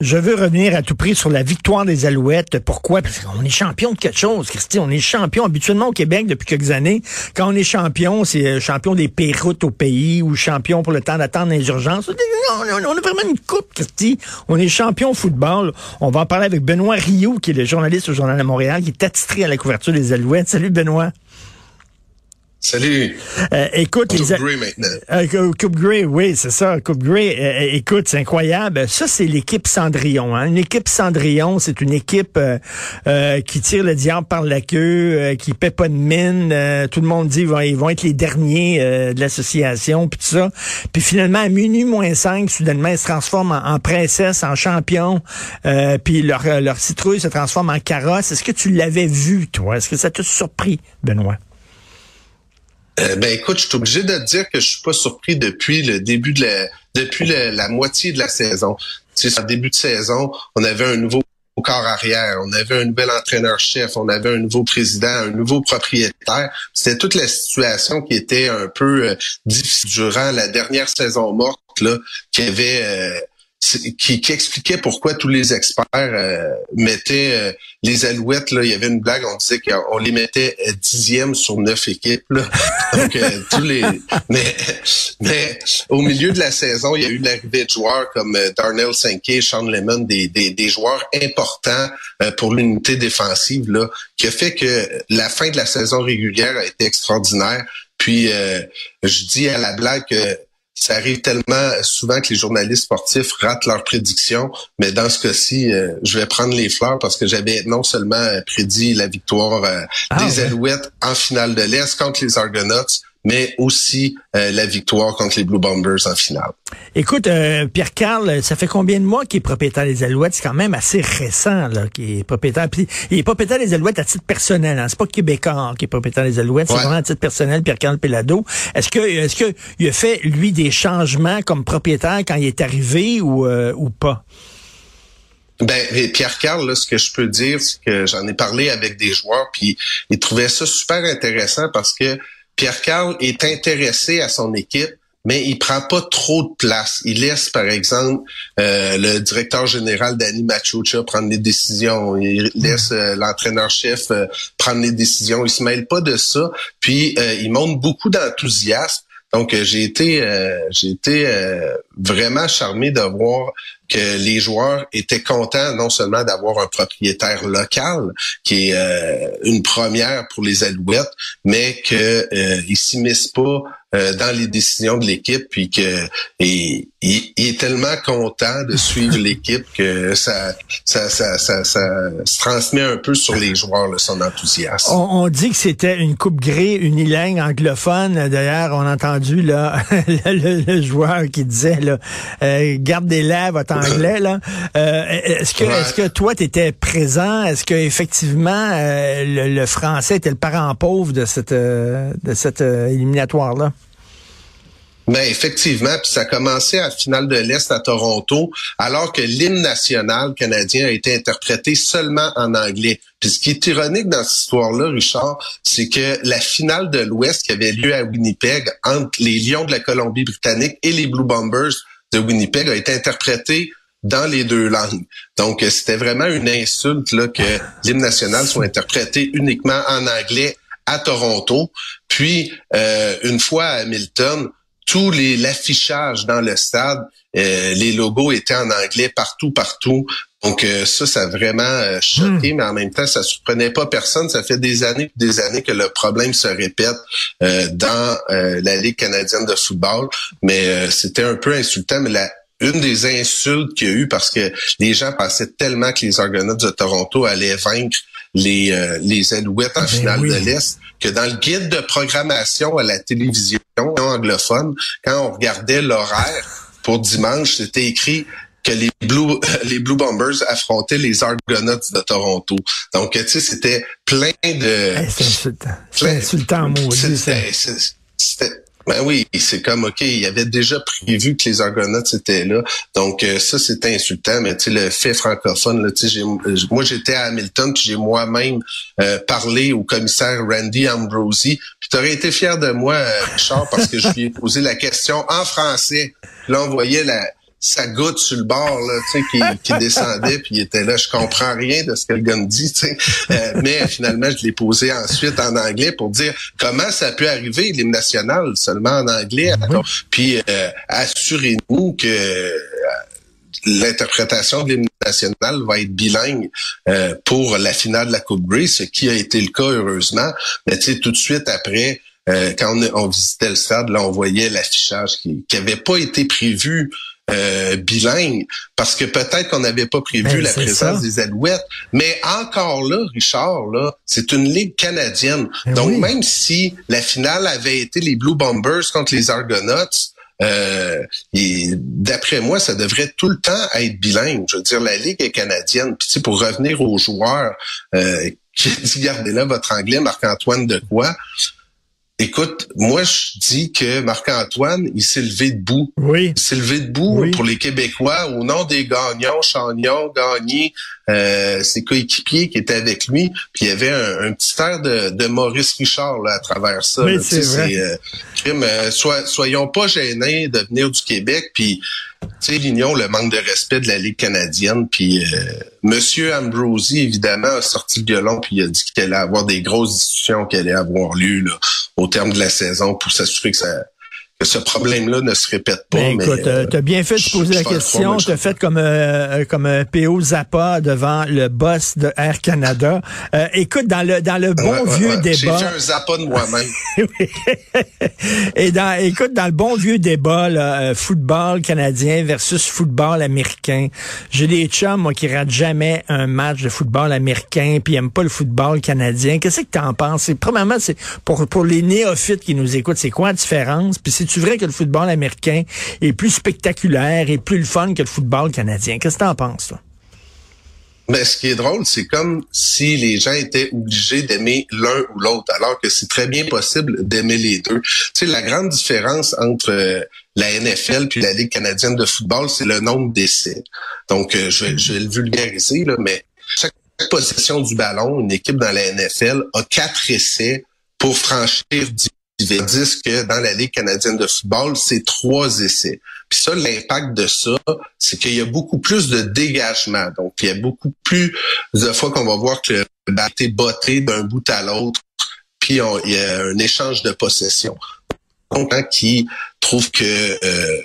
Je veux revenir à tout prix sur la victoire des Alouettes. Pourquoi? Parce qu'on est champion de quelque chose, Christy. On est champion habituellement au Québec depuis quelques années. Quand on est champion, c'est euh, champion des péroutes au pays ou champion pour le temps d'attendre les urgences. On a vraiment une coupe, Christy. On est champion au football. On va en parler avec Benoît Rioux, qui est le journaliste au Journal de Montréal, qui est attitré à la couverture des Alouettes. Salut, Benoît. Salut. Euh, écoute, Coupe les Grey maintenant. Euh, Coupe Grey, oui, c'est ça. Coupe Grey. Euh, écoute, c'est incroyable. Ça, c'est l'équipe Cendrillon. Hein. Une équipe Cendrillon, c'est une équipe euh, qui tire le diable par la queue, qui paie pas de mine. tout le monde dit ils vont, ils vont être les derniers de l'association, puis tout ça. Puis finalement, à minuit moins 5, soudainement, ils se transforment en, princesse, en champion. puis leur, leur citrouille se transforme en carrosse. Est-ce que tu l'avais vu, toi? Est-ce que ça t'a surpris, Benoît? Euh, ben écoute, je suis obligé de te dire que je suis pas surpris depuis le début de la depuis la moitié de la saison. Tu sais, en début de saison, on avait un nouveau corps arrière, on avait un nouvel entraîneur-chef, on avait un nouveau président, un nouveau propriétaire. C'était toute la situation qui était un peu euh, difficile durant la dernière saison morte là, qui avait euh, qui, qui, expliquait pourquoi tous les experts euh, mettaient euh, les Alouettes. Là, il y avait une blague, on disait qu'on les mettait euh, dixième sur neuf équipes. Là. Donc tous les, mais, mais au milieu de la saison, il y a eu l'arrivée de joueurs comme Darnell Sankey, Sean Lemon, des, des, des joueurs importants pour l'unité défensive là, qui a fait que la fin de la saison régulière a été extraordinaire. Puis je dis à la blague que ça arrive tellement souvent que les journalistes sportifs ratent leurs prédictions, mais dans ce cas-ci, euh, je vais prendre les fleurs parce que j'avais non seulement prédit la victoire euh, ah des Alouettes en finale de l'Est contre les Argonauts, mais aussi euh, la victoire contre les Blue Bombers en finale. Écoute, euh, Pierre-Carl, ça fait combien de mois qu'il est propriétaire des Alouettes? C'est quand même assez récent là, qu'il est propriétaire. Puis, il est propriétaire des Alouettes à titre personnel. Hein. C'est pas Québécois qui est propriétaire des Alouettes, c'est vraiment à titre personnel, Pierre-Carl Pelado. Est-ce que est-ce que il a fait, lui, des changements comme propriétaire quand il est arrivé ou, euh, ou pas? Ben, Pierre Carl, ce que je peux dire, c'est que j'en ai parlé avec des joueurs, puis ils trouvaient ça super intéressant parce que Pierre Carl est intéressé à son équipe, mais il prend pas trop de place. Il laisse, par exemple, euh, le directeur général Danny Machucha prendre les décisions. Il laisse euh, l'entraîneur-chef euh, prendre les décisions. Il se mêle pas de ça. Puis il montre beaucoup d'enthousiasme. Donc j'ai été j'ai été vraiment charmé de voir que les joueurs étaient contents non seulement d'avoir un propriétaire local, qui est euh, une première pour les Alouettes, mais qu'ils euh, s'immiscent pas euh, dans les décisions de l'équipe, puis que il, est tellement content de suivre l'équipe que ça ça, ça, ça, se transmet un peu sur les joueurs son enthousiasme. On, dit que c'était une coupe grise unilingue anglophone. D'ailleurs, on a entendu là le, joueur qui disait là, garde des lèvres anglais là. Euh, est-ce que est-ce que toi tu étais présent? Est-ce que effectivement euh, le, français était le parent pauvre de cette euh, de cette éliminatoire là ben effectivement, puis ça a commencé à la finale de l'Est à Toronto, alors que l'hymne national canadien a été interprété seulement en anglais. Puis ce qui est ironique dans cette histoire-là, Richard, c'est que la finale de l'Ouest qui avait lieu à Winnipeg entre les Lions de la Colombie-Britannique et les Blue Bombers de Winnipeg a été interprétée dans les deux langues. Donc, c'était vraiment une insulte là, que l'hymne national soit interprété uniquement en anglais à Toronto. Puis, euh, une fois à Hamilton, tout les l'affichage dans le stade, euh, les logos étaient en anglais partout, partout. Donc ça, ça a vraiment choqué, hmm. mais en même temps, ça surprenait pas personne. Ça fait des années des années que le problème se répète dans la Ligue canadienne de football. Mais c'était un peu insultant, mais la une des insultes qu'il y a eu parce que les gens pensaient tellement que les Argonauts de Toronto allaient vaincre les, euh, les Alouettes en ben finale de l'Est, que dans le guide de programmation à la télévision anglophone, quand on regardait l'horaire pour dimanche, c'était écrit que les Blue les Blue Bombers affrontaient les Argonauts de Toronto. Donc tu sais c'était plein de c'est insultant. C'est insultant C'était Ben oui, c'est comme OK, il avait déjà prévu que les Argonauts étaient là. Donc euh, ça c'était insultant, mais tu sais le fait francophone là, sais moi j'étais à Hamilton, puis j'ai moi-même euh, parlé au commissaire Randy Ambrosi. Puis tu aurais été fier de moi Richard parce que je lui ai posé la question en français. Puis là on voyait la sa goutte sur le bord là, tu sais, qui, qui descendait, puis il était là. Je comprends rien de ce que le gars me dit, tu sais. Euh, mais finalement, je l'ai posé ensuite en anglais pour dire comment ça peut arriver l'hymne national seulement en anglais. Puis euh, assurez-nous que euh, l'interprétation de l'hymne national va être bilingue pour la finale de la Coupe Grey, ce qui a été le cas heureusement. Mais tu sais, tout de suite après, quand on, visitait le stade, là, on voyait l'affichage qui n'avait pas été prévu euh, bilingue, parce que peut-être qu'on n'avait pas prévu ben, la présence des Alouettes. Mais encore là, Richard, là, c'est une ligue canadienne. Ben Donc même si la finale avait été les Blue Bombers contre les Argonauts, euh, d'après moi, ça devrait tout le temps être bilingue. Je veux dire, la ligue est canadienne. Puis pour revenir aux joueurs euh, qui dit gardez là votre anglais, Marc-Antoine de quoi Écoute, moi je dis que Marc-Antoine, il s'est levé debout. Oui. Il s'est levé debout pour les Québécois au nom des gagnants, Chagnon, Gagné, euh, ses coéquipiers qui étaient avec lui. Puis il y avait un, petit air de, Maurice Richard là, à travers ça. Oui, c'est vrai. Euh, euh, soyons pas gênés de venir du Québec. Puis tu sais, l'Union, le manque de respect de la Ligue canadienne. Puis euh, Monsieur Ambrosi, évidemment, a sorti le violon puis il a dit qu'il allait avoir des grosses discussions qui allaient avoir lieu là, au terme de la saison pour s'assurer que ça que ce problème-là ne se répète pas. Ben, mais, écoute, euh, tu as bien fait de poser la question. Tu as fait comme euh, euh comme un PO Zappa devant le boss de Air Canada. Euh, écoute, dans le dans le bon vieux débat. J'ai un Zappa de moi-même. Et dans écoute, dans le bon vieux débat, là, football canadien versus football américain. J'ai des chums, moi, qui ratent jamais un match de football américain puis aiment pas le football canadien. Qu'est-ce que tu en penses? Premièrement, c'est pour, pour les néophytes qui nous écoutent, c'est quoi la différence? Puis c'est vrai que le football américain est plus spectaculaire et plus le fun que le football canadien? Qu'est-ce que tu en penses, toi? Mais ce qui est drôle, c'est comme si les gens étaient obligés d'aimer l'un ou l'autre, alors que c'est très bien possible d'aimer les deux. Tu sais, la grande différence entre euh, la NFL puis la Ligue canadienne de football, c'est le nombre d'essais. Donc, euh, je, vais, je, vais, le vulgariser, là, mais chaque possession du ballon, une équipe dans la NFL a quatre essais pour franchir 10 Tandis que dans la Ligue canadienne de football, c'est trois essais. Puis ça, l'impact de ça, c'est qu'il y a beaucoup plus de dégagement. Donc, il y a beaucoup plus de fois qu'on va voir que le ballon est botté d'un bout à l'autre, puis il y a un échange de possession. Donc, hein, qui trouve que euh,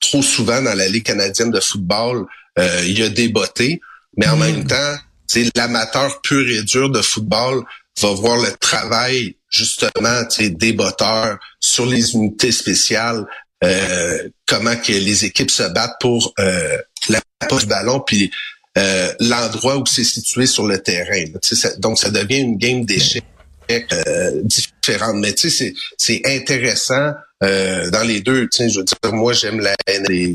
trop souvent dans la Ligue canadienne de football, euh, il y a des bottés, mais en mm. même temps, c'est l'amateur pur et dur de football va voir le travail justement des botteurs sur les unités spéciales, euh, comment que les équipes se battent pour euh, la poste du ballon, puis euh, l'endroit où c'est situé sur le terrain. donc, ça devient une game d'échecs euh, différente. Mais c'est intéressant euh, dans les deux. Je veux dire, moi, j'aime la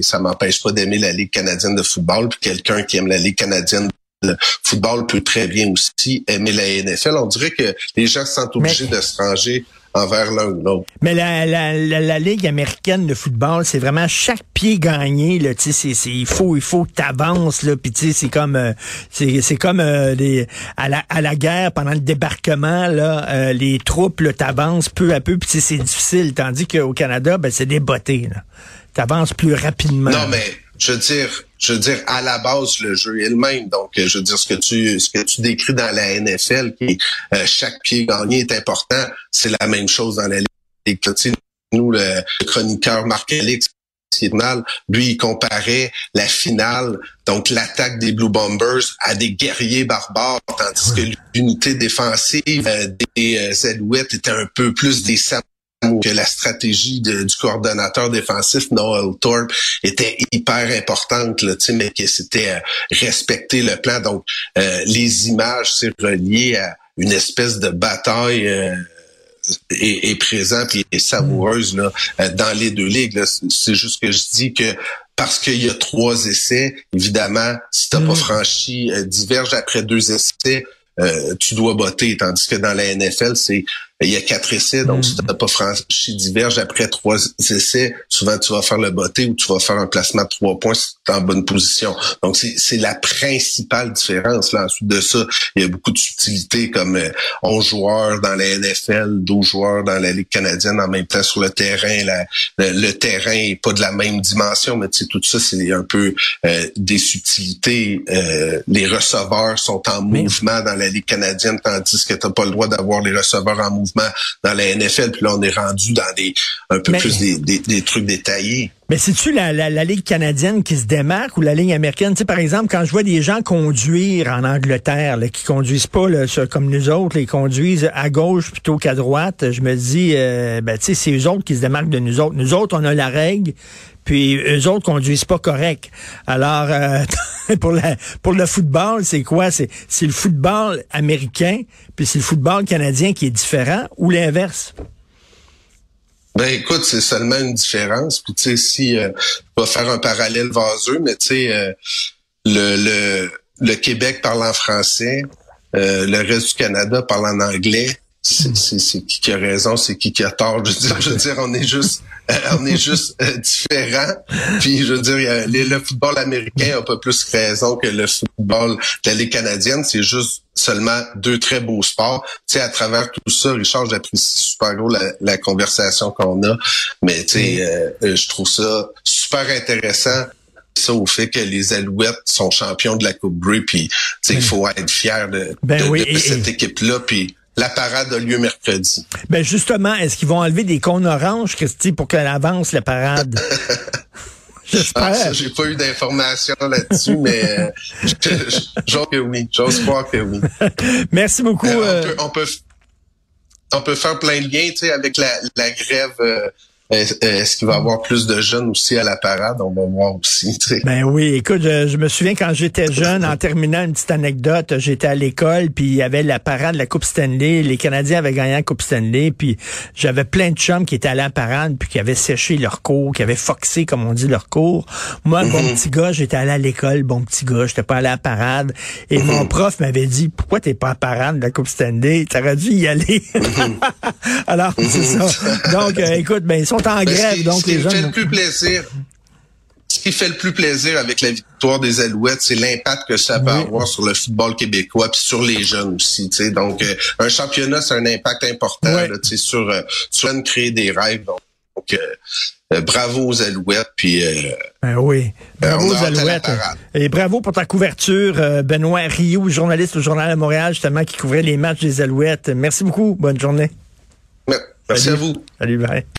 ça m'empêche pas d'aimer la Ligue canadienne de football. Puis quelqu'un qui aime la Ligue canadienne football peut très bien aussi aimer la NFL. On dirait que les gens se sentent obligés de se ranger envers l'un ou l'autre. Mais la, la, la, Ligue américaine de football, c'est vraiment chaque pied gagné. Là, c'est, c'est, il faut, il faut que t'avances. Là, puis c'est comme, euh, c'est, c'est comme euh, les, à, la, à la guerre pendant le débarquement. Là, euh, les troupes t'avancent peu à peu. Puis c'est difficile. Tandis qu'au Canada, ben c'est des bottées. T'avances plus rapidement. Non, mais je veux dire, je veux dire, à la base, le jeu est le même. Donc, euh, je veux dire, ce que tu, ce que tu décris dans la NFL, qui euh, chaque pied gagné est important, c'est la même chose dans la Ligue. Nous, le chroniqueur Marc-Alix, lui, il comparait la finale, donc l'attaque des Blue Bombers, à des guerriers barbares, tandis que l'unité défensive euh, des Alouettes était un peu plus des que la stratégie du coordonnateur défensif Noel Thorpe était hyper importante, là, mais que c'était euh, respecter le plan. Donc, euh, les images, c'est relié à une espèce de bataille euh, est, présente et, savoureuse là, euh, dans les deux ligues. C'est juste que je dis que parce qu'il y a trois essais, évidemment, si tu n'as pas mm. franchi diverge après deux essais, tu dois botter. Tandis que dans la NFL, c'est il y a quatre essais, donc mm. si tu n'as pas franchi diverge après trois essais, souvent tu vas faire le botté ou tu vas faire un placement de trois points en bonne position. Donc c'est la principale différence. Là. Ensuite de ça, il y a beaucoup de subtilités comme 11 joueurs dans la NFL, 12 joueurs dans la Ligue canadienne en même temps sur le terrain. le, terrain est pas de la même dimension, mais tu sais, tout ça, c'est un peu des subtilités. les receveurs sont en mouvement dans la Ligue canadienne, tandis que tu n'as pas le droit d'avoir les receveurs en mouvement dans la NFL. Puis là, on est rendu dans des un peu plus des, trucs détaillés. Mais c'est-tu la, la, Ligue canadienne qui se démarque ou la Ligue américaine? Tu sais, par exemple, quand je vois des gens conduire en Angleterre, là, qui conduisent pas comme nous autres, ils conduisent à gauche plutôt qu'à droite, je me dis, euh, ben, tu sais, c'est eux autres qui se démarquent de nous autres. Nous autres, on a la règle, puis eux autres conduisent pas correct. Alors, euh, pour, la, pour le football, c'est quoi? C'est, c'est le football américain, puis c'est le football canadien qui est différent, ou l'inverse? Ben écoute, c'est seulement une différence. Puis tu sais, si euh, on va faire un parallèle vaseux, mais tu sais, euh, le, le, le Québec parle en français, euh, le reste du Canada parle en anglais. C'est qui qui a raison, c'est qui qui a tort. Je veux dire, je veux dire on est juste on est juste euh, différents. Puis je veux dire, le football américain a pas plus raison que le football de la Ligue canadienne. C'est juste seulement deux très beaux sports. Tu sais, à travers tout ça, Richard, j'apprécie super gros la, conversation qu'on a. Mais tu sais, euh, je trouve ça super intéressant ça au fait que les Alouettes sont champions de la Coupe Grey, puis il faut être fier de, ben cette équipe-là, puis la parade a lieu mercredi. Ben justement, est-ce qu'ils vont enlever des cônes oranges, Christy, pour qu'elle avance la parade? J'espère. Ah, j'ai pas eu d'informations là-dessus, mais j'ose que oui. J'ose croire que oui. Merci beaucoup. Euh, on, euh. peut, on, peut, on, peut, faire plein de liens, tu sais, avec la, la grève euh, est-ce qu'il va y avoir plus de jeunes aussi à la parade? On va voir aussi. Ben oui, écoute, je, me souviens quand j'étais jeune, en terminant une petite anecdote, j'étais à l'école, puis il y avait la parade de la Coupe Stanley. Les Canadiens avaient gagné la Coupe Stanley, puis j'avais plein de chums qui étaient à la parade, puis qui avaient séché leur cours, qui avaient foxé, comme on dit, leur cours. Moi, bon mhm. petit gars, j'étais allé à l'école, bon petit gars, j'étais pas allé à la parade. Et mon mhm. prof m'avait dit, pourquoi t'es pas à la parade de la Coupe Stanley? T'aurais dû y aller. Mhm. Alors, c'est ça. Donc, euh, écoute, ben, sont en grève, donc les Fait le plus plaisir, ce qui fait le plus plaisir avec la victoire des Alouettes, c'est l'impact que ça va avoir sur le football québécois puis sur les jeunes aussi. Donc, euh, un championnat, c'est un impact important là, sur, euh, sur créer des rêves. Donc, euh, bravo aux Alouettes. Puis, ben oui, bravo aux Alouettes. Et bravo pour ta couverture, Benoît Rioux, journaliste au Journal de Montréal, justement, qui couvrait les matchs des Alouettes. Merci beaucoup. Bonne journée. Merci à vous. Salut, bye.